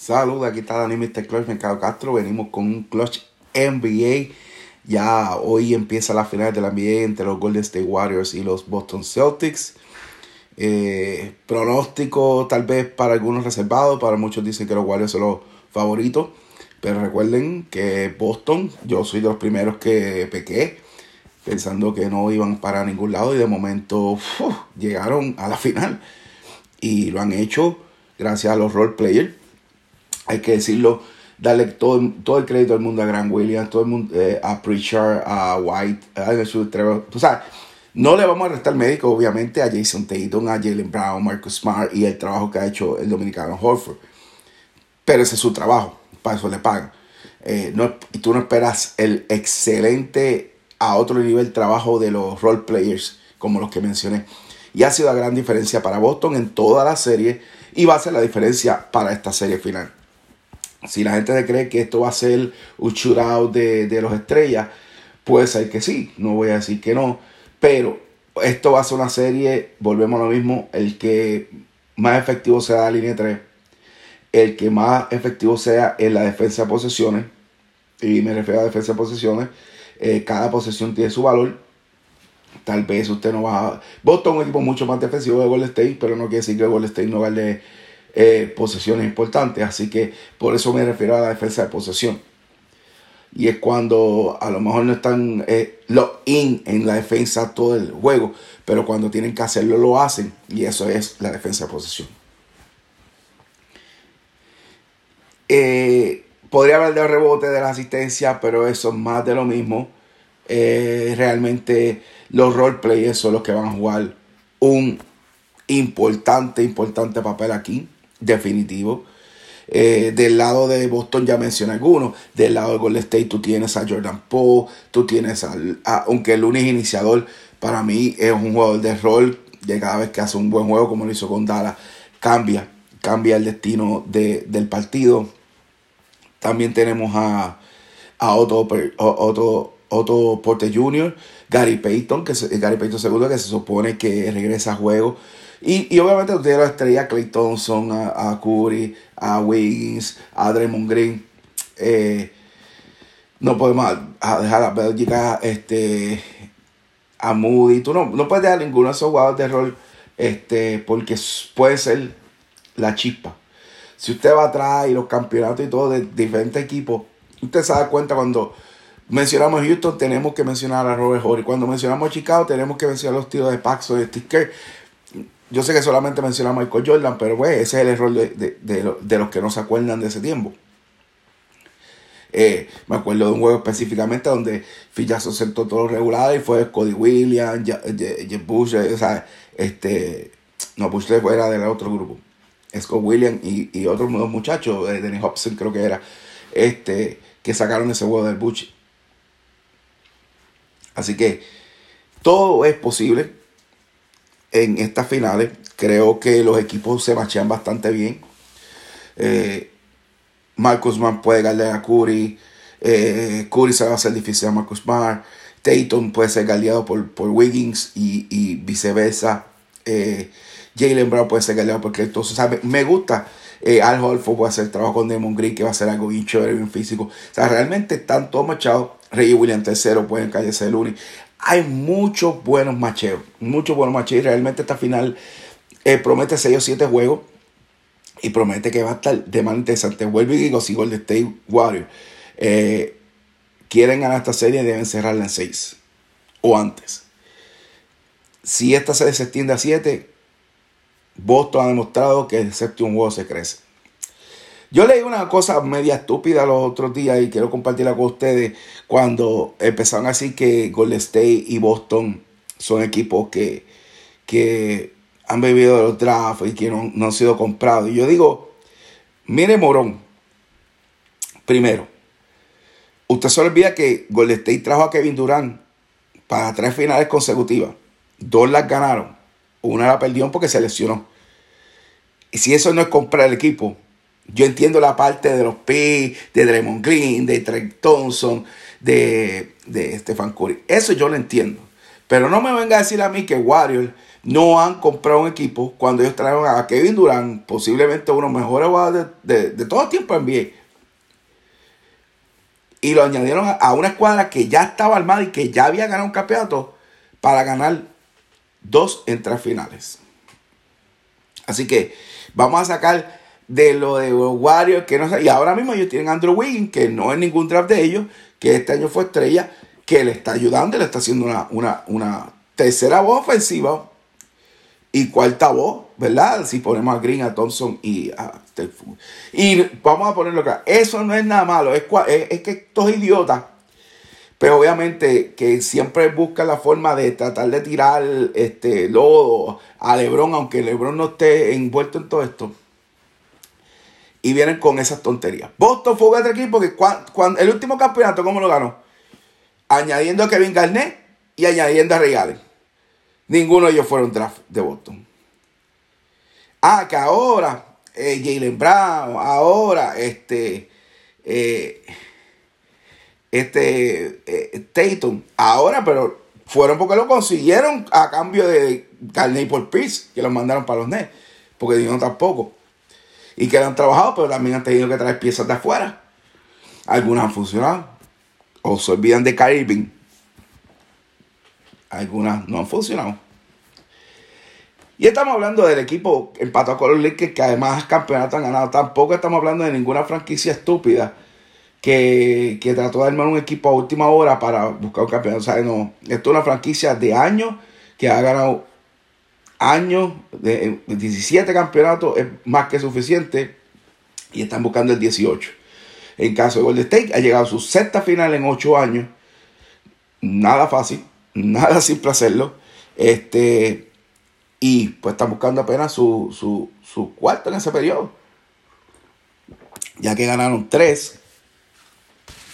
Saludos, aquí está Dani Mr. Clutch, Mercado Castro. Venimos con un Clutch NBA. Ya hoy empieza la final de la NBA entre los Golden State Warriors y los Boston Celtics. Eh, pronóstico tal vez para algunos reservados, para muchos dicen que los Warriors son los favoritos. Pero recuerden que Boston, yo soy de los primeros que pequé, pensando que no iban para ningún lado y de momento llegaron a la final. Y lo han hecho gracias a los role players hay que decirlo, darle todo, todo el crédito al mundo a Grant Williams, todo el mundo, eh, a Pritchard, a White, a Trevor. O sea, no le vamos a restar médico, obviamente, a Jason Tatum, a Jalen Brown, Marcus Smart y el trabajo que ha hecho el dominicano Horford. Pero ese es su trabajo, para eso le pagan. Eh, no, y tú no esperas el excelente a otro nivel trabajo de los role players, como los que mencioné. Y ha sido la gran diferencia para Boston en toda la serie y va a ser la diferencia para esta serie final. Si la gente cree que esto va a ser un shootout de, de los estrellas, puede ser que sí, no voy a decir que no, pero esto va a ser una serie, volvemos a lo mismo, el que más efectivo sea la línea 3, el que más efectivo sea en la defensa de posesiones, y me refiero a defensa de posesiones, eh, cada posesión tiene su valor. Tal vez usted no va a... Boston es un equipo mucho más defensivo de Golden State, pero no quiere decir que Golden State no vale eh, posesiones importantes. Así que por eso me refiero a la defensa de posesión. Y es cuando a lo mejor no están eh, in en la defensa todo el juego, pero cuando tienen que hacerlo lo hacen. Y eso es la defensa de posesión. Eh, podría hablar de rebote, de la asistencia, pero eso es más de lo mismo. Eh, realmente los roleplayers son los que van a jugar un importante, importante papel aquí definitivo. Eh, del lado de Boston ya mencioné algunos. Del lado de Golden State tú tienes a Jordan Poe, tú tienes al, aunque el único iniciador para mí es un jugador de rol, de cada vez que hace un buen juego como lo hizo con Dallas, cambia, cambia el destino del partido. También tenemos a, a Otto, Otto Porte Jr., Gary Payton, que Gary Payton segundo que se supone que regresa a juego y, obviamente usted la estrella Clay Thompson, a, Curry, a Wiggins, a Draymond Green. Eh, no podemos dejar a Bélgica, este, a Moody. Tú no, no puedes dejar ninguno de esos jugadores de rol este, porque puede ser la chispa. Si usted va atrás y los campeonatos y todo de diferentes equipos, usted se da cuenta cuando mencionamos Houston, tenemos que mencionar a Robert Horry. Cuando mencionamos Chicago, tenemos que mencionar los tiros de Paxo y Sticker yo sé que solamente menciona a Michael Jordan, pero pues, ese es el error de, los que no se acuerdan de ese tiempo. Eh, me acuerdo de un juego específicamente donde Fillazo sentó todo lo regular y fue Cody Williams, Jeff Bush, o sea, este, no, Bush era del otro grupo. Scott Williams y, y otros muchachos, eh, Dennis Hobson creo que era, este, que sacaron ese juego del Bush. Así que todo es posible en estas finales. Creo que los equipos se machean bastante bien. Eh, Marcus Mann puede ganar a Curry. Eh, Curry se va a hacer difícil a Marcus Mann. Tatum puede ser galeado por, por Wiggins y, viceversa. Eh, Jalen Brown puede ser galeado por Clay me gusta. Al Holford puede hacer trabajo con Demon Green, que va a ser algo bien chévere, bien físico. O sea, realmente están todos machados. Rey William III pueden callarse el Uni hay muchos buenos macheos. Muchos buenos macheos. Y realmente esta final eh, promete 6 o 7 juegos. Y promete que va a estar de manera interesante. Vuelvo y digo, si Golden State Warriors eh, quieren ganar esta serie, deben cerrarla en 6 o antes. Si esta se extiende a 7, Boston ha demostrado que el séptimo juego se crece. Yo leí una cosa media estúpida los otros días y quiero compartirla con ustedes cuando empezaron a decir que Golden State y Boston son equipos que, que han bebido de los drafts y que no, han sido comprados. Y yo digo, mire Morón, primero, usted se olvida que Golden State trajo a Kevin Durant para tres finales consecutivas. Dos las ganaron, una la perdió porque se lesionó. Y si eso no es comprar el equipo, yo entiendo la parte de los P, de Draymond Green, de Trey Thompson, de, de Stephen Curry. Eso yo lo entiendo. Pero no me venga a decir a mí que Warriors no han comprado un equipo cuando ellos trajeron a Kevin Durant, posiblemente uno de los mejores jugadores de, de, todo el tiempo en NBA. Y lo añadieron a una escuadra que ya estaba armada y que ya había ganado un campeonato para ganar dos entre finales. Así que vamos a sacar de lo de Warriors, que no sé, y ahora mismo ellos tienen Andrew Wiggins, que no es ningún draft de ellos, que este año fue estrella, que le está ayudando, le está haciendo una, una, una tercera voz ofensiva y cuarta voz, ¿verdad? Si ponemos a Green, a Thompson y a Y vamos a ponerlo acá. Eso no es nada malo. Es, es, que estos idiotas, pero obviamente que siempre buscan la forma de tratar de tirar este lodo a Lebron, aunque Lebron no esté envuelto en todo esto. Y vienen con esas tonterías. Boston fue otro equipo que cuando, el último campeonato, ¿cómo lo ganó? Añadiendo a Kevin Garnett y añadiendo a Ray Ninguno de ellos fueron draft de Boston. Ah, que ahora eh, Jalen Brown, ahora este, eh, este eh, Tatum, ahora, pero fueron porque lo consiguieron a cambio de Carney por Pierce, que los mandaron para los Nets, porque dijeron tampoco. Y que han trabajado, pero también han tenido que traer piezas de afuera. Algunas han funcionado. O se olvidan de Caribbean algunas no han funcionado. Y estamos hablando del equipo empatado con los Lakers, que además campeonato han ganado. Tampoco estamos hablando de ninguna franquicia estúpida que, trató de armar un equipo a última hora para buscar un campeonato. O sea, no, esto es una franquicia de años que ha ganado años, de 17 campeonatos, es más que suficiente. Y están buscando el 18. En caso de Golden State, ha llegado a su sexta final en 8 años. Nada fácil nada simple hacerlo. Este, y pues están buscando apenas su, su, cuarto en ese periodo. Ya que ganaron tres.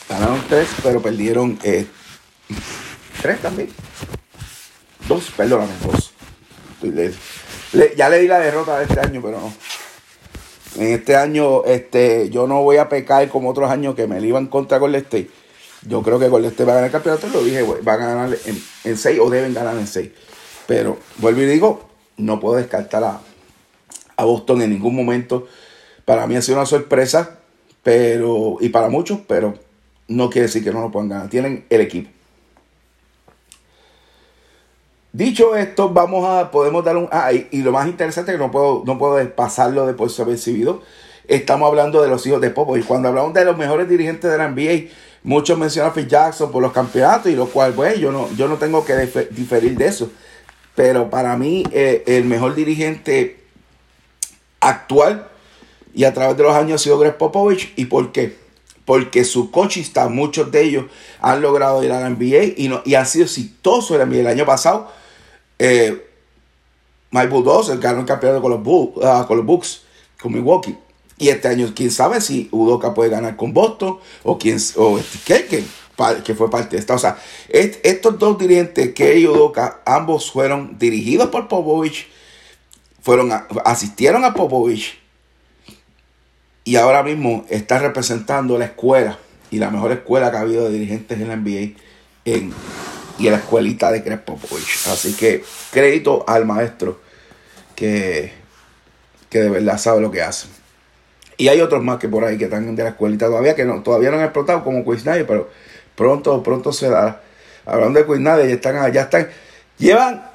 Ganaron tres, pero perdieron eh, tres también. Dos, perdóname, ya le di la derrota de este año, pero no. En este año, este, yo no voy a pecar como otros años que me iban contra con el State yo creo que Golden State va a ganar el campeonato, lo dije, va a ganar en 6 o deben ganar en 6. Pero vuelvo y digo, no puedo descartar a, a, Boston en ningún momento. Para mí ha sido una sorpresa, pero y para muchos, pero no quiere decir que no lo puedan ganar. Tienen el equipo. Dicho esto, vamos a, podemos dar un... Ah, y, lo más interesante que no puedo, no puedo pasarlo de por recibido. Estamos hablando de los hijos de Popo. Y cuando hablamos de los mejores dirigentes de la NBA, Muchos mencionan a Phil Jackson por los campeonatos y lo cual, pues, yo no, yo no tengo que diferir de eso. Pero para mí, eh, el mejor dirigente actual y a través de los años ha sido Greg Popovich. ¿Y por qué? Porque su está muchos de ellos han logrado ir a la NBA y, no, y han sido exitosos en la NBA. El año pasado, eh, Mike Bulldozer ganó el campeonato con los, con los Bucks, con Milwaukee. Y este año, quién sabe si Udoka puede ganar con Boston o, quién, o este que fue parte de esta. O sea, estos dos dirigentes, que y Udoka, ambos fueron dirigidos por Popovich, fueron asistieron a Popovich y ahora mismo está representando la escuela y la mejor escuela que ha habido de dirigentes en la NBA en, y la escuelita de Greg Popovich. Así que crédito al maestro que, que de verdad sabe lo que hace. Y hay otros más que por ahí que están de la escuelita todavía, que no, todavía no han explotado como Quiz pero pronto, pronto se da. Hablando de Quiz ya están, ya están, llevan,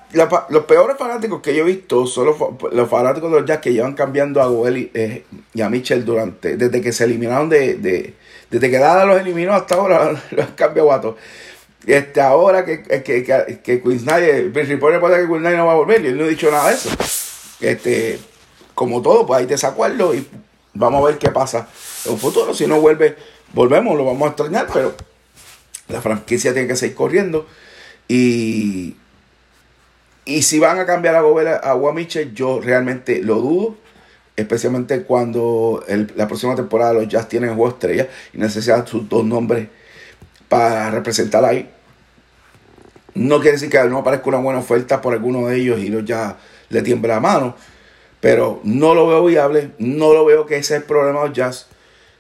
los peores fanáticos que yo he visto son los, fanáticos de los Jazz que llevan cambiando a Goel eh, y, a Mitchell durante, desde que se eliminaron de, de desde que Dada los eliminó hasta ahora, los han cambiado a. Este, ahora que, que, que, que Quiz Night, que no va a volver, y él no ha dicho nada de eso. Este, como todo, pues hay desacuerdos y Vamos a ver qué pasa en un futuro. Si no vuelve, volvemos, lo vamos a extrañar, pero la franquicia tiene que seguir corriendo. Y, y si van a cambiar a Gobel a Guamiche, yo realmente lo dudo. Especialmente cuando la próxima temporada los Jazz tienen juego estrella y necesitan sus dos nombres para representar ahí. No quiere decir que no aparezca una buena oferta por alguno de ellos y los ya le tiembla la mano. Pero no lo veo viable, no lo veo que ese es el problema de los Jazz.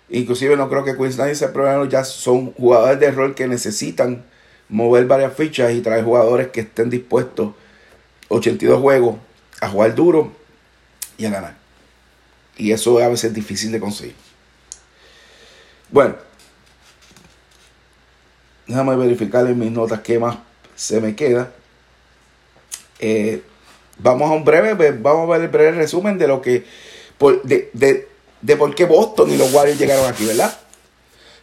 Inclusive no creo que Queensland sea el problema de los Jazz. Son jugadores de rol que necesitan mover varias fichas y traer jugadores que estén dispuestos 82 juegos a jugar duro y a ganar. Y eso a veces es difícil de conseguir. Bueno, déjame verificar en mis notas qué más se me queda. Eh, vamos a un breve, vamos a ver el breve resumen de lo que, de, de, de por qué Boston y los Warriors llegaron aquí, ¿verdad?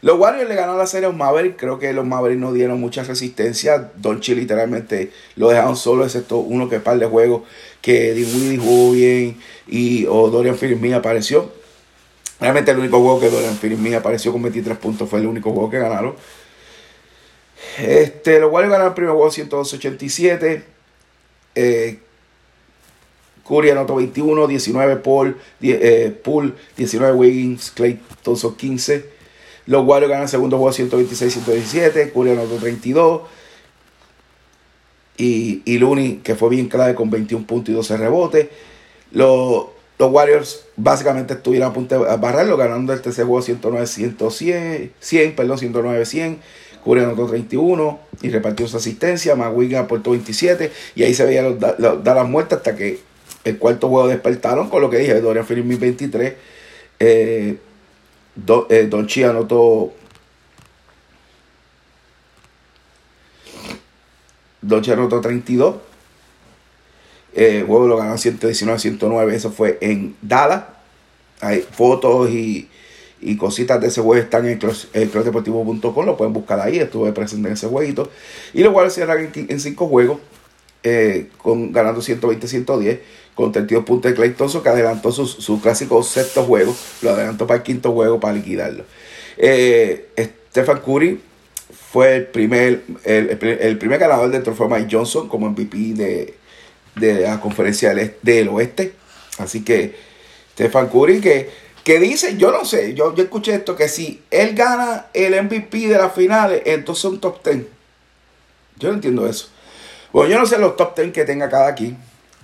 Los Warriors le ganaron la serie a los Mavericks. Creo que los Mavericks no dieron mucha resistencia. Donchi literalmente lo dejaron solo, excepto uno que par de juegos que Dinwiddie jugó bien y o Dorian Finney apareció. Realmente el único juego que Dorian Finney apareció con 23 puntos fue el único juego que ganaron. Este, los Warriors ganaron el primer juego 187. Eh, Curry anotó 21, 19 Paul, eh, Pool, 19 Wiggins, Clay Thompson 15. Los Warriors ganan el segundo juego 126-117. Curry anotó 32. Y, y Looney, que fue bien clave con 21 puntos y 12 rebotes. Los, los Warriors básicamente estuvieron a punto de barrerlo, ganando el tercer juego 109-100, 100, perdón, 109-100. Curry anotó 31 y repartió su asistencia. McWigan aportó 27 y ahí se veía los, los, hasta que el cuarto juego despertaron con lo que dije, Dorian Finney 23. Eh, Do, eh, Don Chi anotó. Don Chi anotó 32. Eh, el juego lo ganó 119-109. Eso fue en Dallas. Hay fotos y, y cositas de ese juego están en el Lo pueden buscar ahí. Estuve presente en ese jueguito. Y los Warriors cierran en 5 juegos. Eh, con, ganando 120-110 con 32 puntos de Clay que adelantó su, su, clásico sexto juego, lo adelantó para el quinto juego para liquidarlo. Eh, Stephen Curry fue el primer, el, el, primer ganador del trofeo Mike Johnson como MVP de, de la conferencia del, del, oeste. Así que Stephen Curry que, que dice, yo no sé, yo, yo escuché esto, que si él gana el MVP de las finales, entonces un top 10. Yo no entiendo eso. Bueno, yo no sé los top 10 que tenga cada aquí.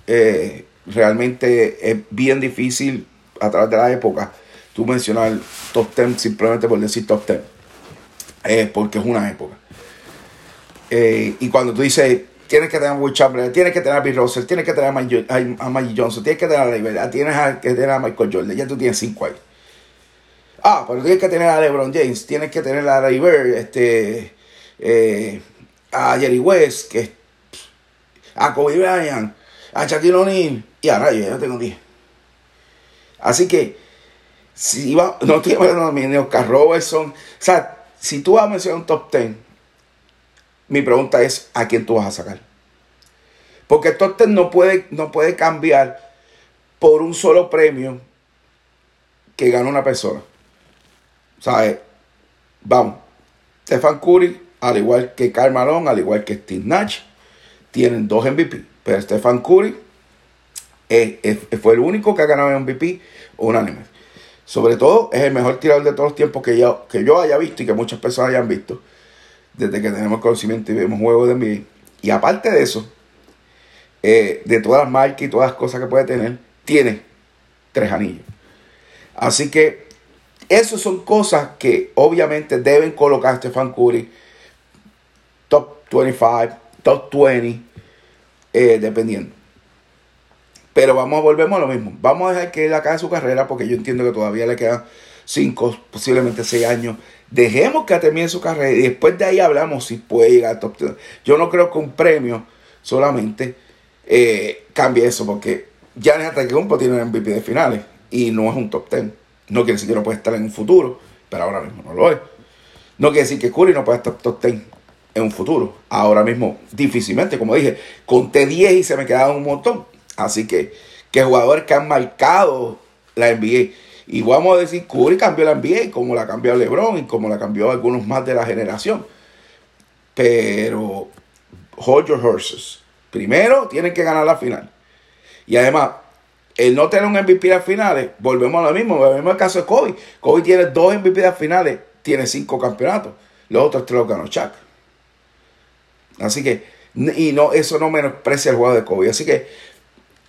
Eh, realmente es bien difícil a través de la época tú mencionar top 10 simplemente por decir top 10. Eh, porque es una época. Eh, y cuando tú dices, tienes que tener a Will Chamberlain, tienes que tener a Bill Russell, tienes que tener a Magic, Johnson, tienes que tener a Libertad, tienes que tener a Michael Jordan, ya tú tienes 5 ahí. Ah, pero tienes que tener a LeBron James, tienes que tener a Ray este, eh, a Jerry West, que, a Kobe Bryant, a Shaquille O'Neal y ahora yo ya tengo 10. Así que, si iba, no estoy hablando de Oscar Robertson. O sea, si tú vas a mencionar un top 10, mi pregunta es: ¿a quién tú vas a sacar? Porque 10 no puede, no puede cambiar por un solo premio que gana una persona. ¿Sabes? Vamos. Stefan Curry, al igual que Karl Malone, al igual que Steve Nash, tienen dos MVP. Pero Stefan Curry fue el único que ha ganado MVP unánime. Sobre todo, es el mejor tirador de todos los tiempos que yo, que yo haya visto y que muchas personas hayan visto. Desde que tenemos conocimiento y vemos juegos de NBA. Y aparte de eso, eh, de todas las marcas y todas las cosas que puede tener, tiene tres anillos. Así que esas son cosas que obviamente deben colocar Stefan Curry top 25, top 20 eh, dependiendo. Pero vamos, volvemos a lo mismo. Vamos a dejar que él acabe su carrera porque yo entiendo que todavía le quedan 5, posiblemente 6 años. Dejemos que termine su carrera y después de ahí hablamos si puede llegar al top 10. Yo no creo que un premio solamente eh, cambie eso porque ya que un tiene un MVP de finales y no es un top 10. No quiere decir que no puede estar en un futuro, pero ahora mismo no lo es. No quiere decir que Curry no puede estar top 10 en un futuro. Ahora mismo, difícilmente, como dije, conté 10 y se me quedaron un montón. Así que, que jugadores que han marcado la NBA. Y vamos a decir, Curry cambió la NBA como la cambió LeBron y como la cambió algunos más de la generación. Pero, hold your horses. Primero, tienen que ganar la final. Y además, el no tener un MVP de finales, volvemos a lo mismo. Volvemos al caso de Kobe. Kobe tiene dos MVP de finales, tiene cinco campeonatos. Los otros tres los ganó Chuck. Así que, y no, eso no menosprecia el juego de Kobe. Así que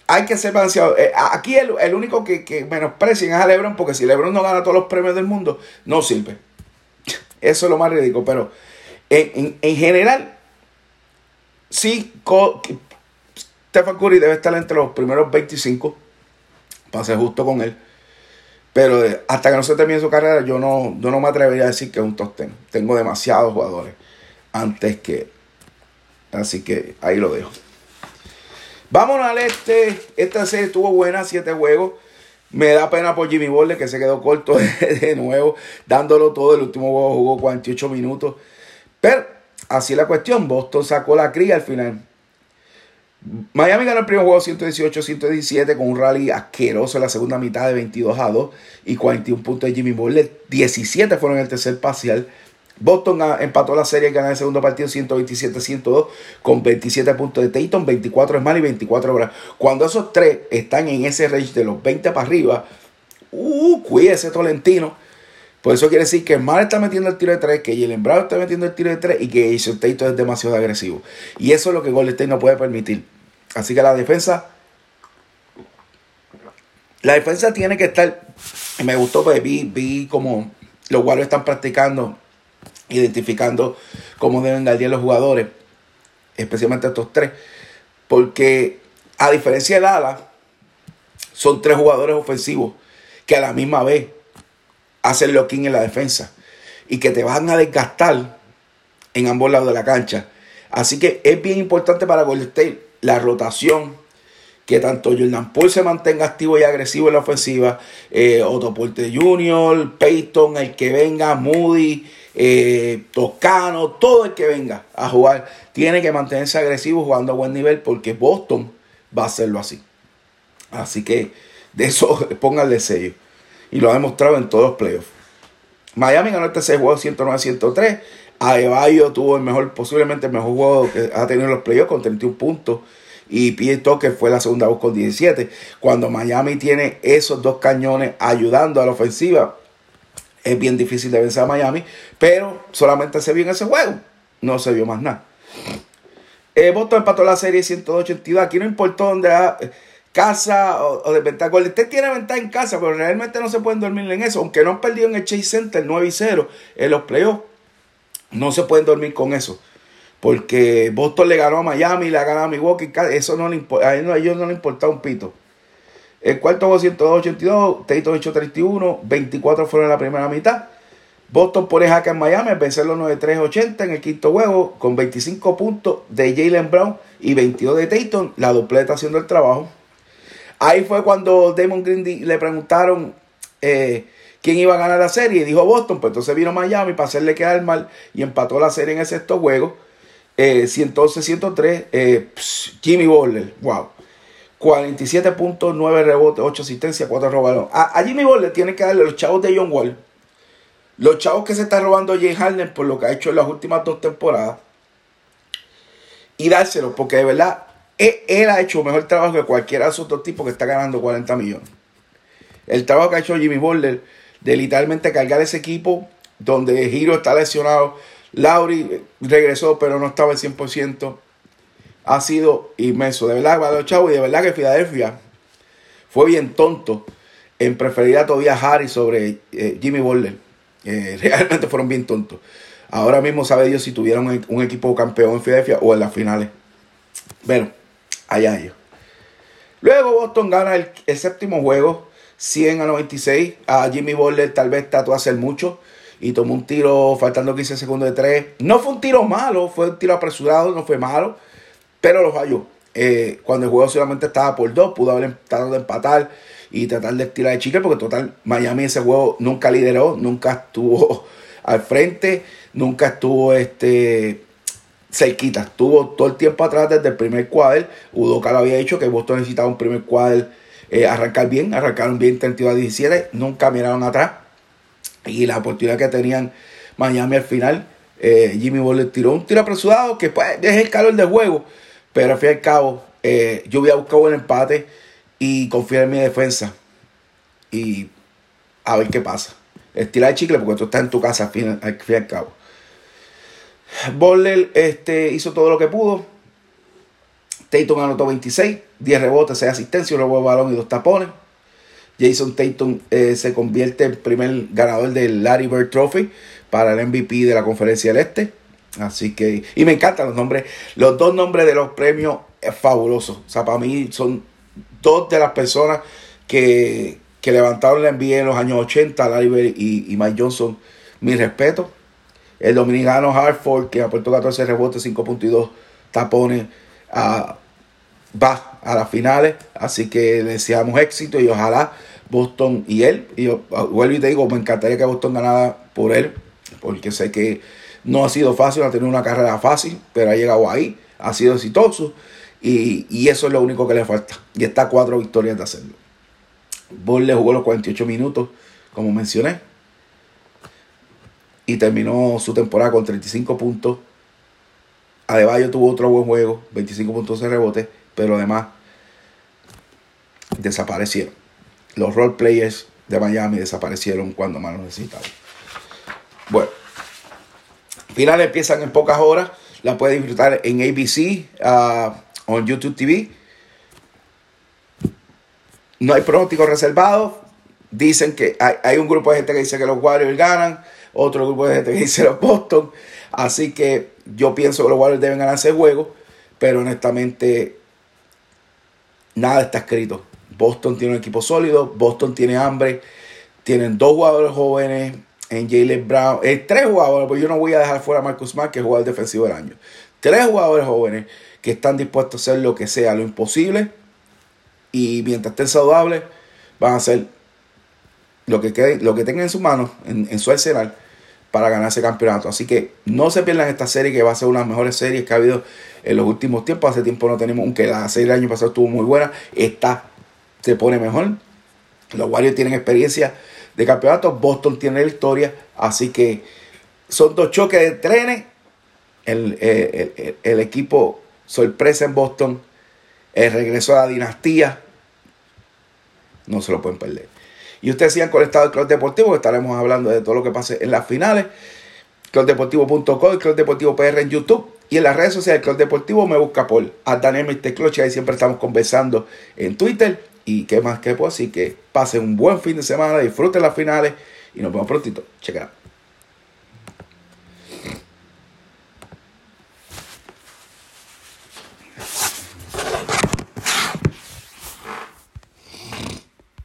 hay que ser balanceado. Eh, aquí el, el único que, que menosprecian es a LeBron, porque si LeBron no gana todos los premios del mundo, no sirve. Eso es lo más ridículo. Pero en, en, en general, sí, Stephen Curry debe estar entre los primeros 25, para ser justo con él. Pero eh, hasta que no se termine su carrera, yo no, no me atrevería a decir que es un top 10. Tengo demasiados jugadores antes que. Así que ahí lo dejo. Vámonos al este. Esta serie estuvo buena, siete juegos. Me da pena por Jimmy Butler que se quedó corto de, nuevo, dándolo todo. El último juego jugó 48 minutos. Pero así la cuestión. Boston sacó la cría al final. Miami ganó el primer juego 118-117 con un rally asqueroso en la segunda mitad de 22 a 2 y 41 puntos de Jimmy Butler. 17 fueron en el tercer parcial. Boston empató la serie y ganó el segundo partido 127-102 con 27 puntos de Tatum, 24 de Smart y 24 horas. Cuando esos tres están en ese range de los 20 para arriba, uh, cuídese Tolentino. Por eso quiere decir que Smart está metiendo el tiro de 3, que Jalen Brown está metiendo el tiro de 3 y que Jason Tatum es demasiado agresivo. Y eso es lo que Golden State no puede permitir. Así que la defensa. La defensa tiene que estar. Me gustó, pues vi, vi como los Warriors están practicando, identificando cómo deben guardiar los jugadores, especialmente estos tres. Porque a diferencia de Dallas, son tres jugadores ofensivos que a la misma vez hacen locking en la defensa y que te van a desgastar en ambos lados de la cancha. Así que es bien importante para Golden State la rotación, que tanto Jordan Poole se mantenga activo y agresivo en la ofensiva, eh, Otto Jr., Peyton, el que venga, Moody, eh, Toscano, todo el que venga a jugar, tiene que mantenerse agresivo jugando a buen nivel porque Boston va a hacerlo así. Así que de eso pónganle sello. Y lo ha demostrado en todos los playoffs. Miami ganó este 6 juego 109-103. Adebayo tuvo el mejor, posiblemente el mejor juego que ha tenido en los playoffs con 31 puntos. Y Pierre Tucker fue la segunda voz con 17. Cuando Miami tiene esos dos cañones ayudando a la ofensiva, es bien difícil de vencer a Miami. Pero solamente se vio en ese juego. No se vio más nada. Eh, Boston empató la serie 182. Aquí no importó dónde casa o, de ventaja. Usted tiene ventaja en casa, pero realmente no se pueden dormir en eso. Aunque no han perdido en el Chase Center 9 y 0 en los playoffs no se pueden dormir con eso. Porque Boston le ganó a Miami, le ha ganado a Milwaukee. Eso no le a ellos no le importa un pito. El cuarto fue 182, Tatum 831, 24 fueron en la primera mitad. Boston pone jaque en Miami, vencer los 93-80 en el quinto juego, con 25 puntos de Jalen Brown y 22 de Tatum, la dobleta haciendo el trabajo. Ahí fue cuando Damon Green le preguntaron eh, quién iba a ganar la serie. Y dijo Boston, pues entonces vino Miami para hacerle quedar mal y empató la serie en el sexto juego. Eh, 111-103, eh, Jimmy Butler, wow. 47 puntos, 9 rebotes, 8 asistencias, 4 robados. A, Jimmy Butler tiene que darle los chavos de John Wall, los chavos que se está robando Jay Harden por lo que ha hecho en las últimas dos temporadas, y dárselos, porque de verdad él, él, ha hecho mejor trabajo que cualquiera de esos dos tipos que está ganando 40 millones. El trabajo que ha hecho Jimmy Butler de literalmente cargar ese equipo donde Giro está lesionado. Lauri regresó, pero no estaba al 100%. Ha sido inmenso. De verdad, Chavo, y de verdad que Filadelfia fue bien tonto en preferir a Tobias Harris sobre eh, Jimmy Butler. Eh, realmente fueron bien tontos. Ahora mismo sabe Dios si tuvieran un, equipo campeón en Filadelfia o en las finales. Bueno, allá ellos. Luego Boston gana el séptimo juego 100 a 96. A Jimmy Butler tal vez trató de hacer mucho y tomó un tiro faltando 15 segundos de 3. No fue un tiro malo, fue un tiro apresurado, no fue malo, pero lo falló. Eh, cuando el juego solamente estaba por 2, pudo haber tratado de empatar y tratar de estirar de chicle, porque total, Miami ese juego nunca lideró, nunca estuvo al frente, nunca estuvo este cerquita, estuvo todo el tiempo atrás desde el primer cuadro. Udoka lo había dicho que Boston necesitaba un primer cuadro eh, arrancar bien, arrancaron bien 32 a 17, nunca miraron atrás. Y la oportunidad que tenían Miami al final, eh, Jimmy Butler tiró un tiro apresurado que pues es el calor del juego, pero al fin y al cabo eh, yo voy a buscar un empate y confiar en mi defensa y a ver qué pasa. Estirar el chicle porque tú estás en tu casa al fin, y al cabo. Butler este, hizo todo lo que pudo. Tatum anotó 26. 10 rebotes, 6 asistencias, un de balón y dos tapones. Jason Tatum eh, se convierte en primer ganador del Larry Bird Trophy para el MVP de la Conferencia del Este. Así que, y me encantan los nombres, los dos nombres de los premios es fabuloso. O sea, para mí son dos de las personas que, que levantaron la NBA en los años 80, Larry Bird y, y Mike Johnson. Mi respeto. El dominicano Hartford, que aportó 14 rebotes, 5.2 tapones, ah, va a las finales. Así que deseamos éxito y ojalá Boston y él. Y yo ah, vuelvo y te digo, me encantaría que Boston ganara por él, porque sé que no ha sido fácil, ha tenido una carrera fácil, pero ha llegado ahí, ha sido exitoso. Y, y eso es lo único que le falta. Y está cuatro victorias de hacerlo. Ball le jugó los 48 minutos, como mencioné y terminó su temporada con 35 puntos. Adebayo tuvo otro buen juego, 25 puntos de rebote, pero además desaparecieron. Los role players de Miami desaparecieron cuando más lo necesitaban. Bueno, finales empiezan en pocas horas. La puedes disfrutar en ABC o en YouTube TV. No hay pronósticos reservados. Dicen que hay, hay, un grupo de gente que dice que los Warriors ganan otro grupo de gente que dice los Boston. Así que yo pienso que los Warriors deben ganar ese juego, pero honestamente nada está escrito. Boston tiene un equipo sólido, Boston tiene hambre, tienen dos jugadores jóvenes en Jalen Brown, eh, tres jugadores, pues yo no voy a dejar fuera a Marcus Smart, que es jugador defensivo del año. Tres jugadores jóvenes que están dispuestos a hacer lo que sea, lo imposible, y mientras estén saludables, van a hacer lo que, lo que tengan en su mano, en, en su arsenal, para ganar ese campeonato. Así que no se pierdan esta serie que va a ser una de las mejores series que ha habido en los últimos tiempos. Hace tiempo no tenemos, aunque la serie del año pasado estuvo muy buena, esta se pone mejor. Los Warriors tienen experiencia de campeonato, Boston tiene la historia, así que son dos choques de trenes. El, el equipo sorpresa en Boston, el regreso a la dinastía, no se lo pueden perder. Y ustedes sigan conectados al Club Deportivo, que estaremos hablando de todo lo que pase en las finales. Clubdeportivo.com y Club Deportivo PR en YouTube. Y en las redes sociales del Club Deportivo me busca por Daniel Mr. Clutch. Ahí siempre estamos conversando en Twitter. Y qué más que pues. Así que pasen un buen fin de semana, disfruten las finales y nos vemos prontito. Check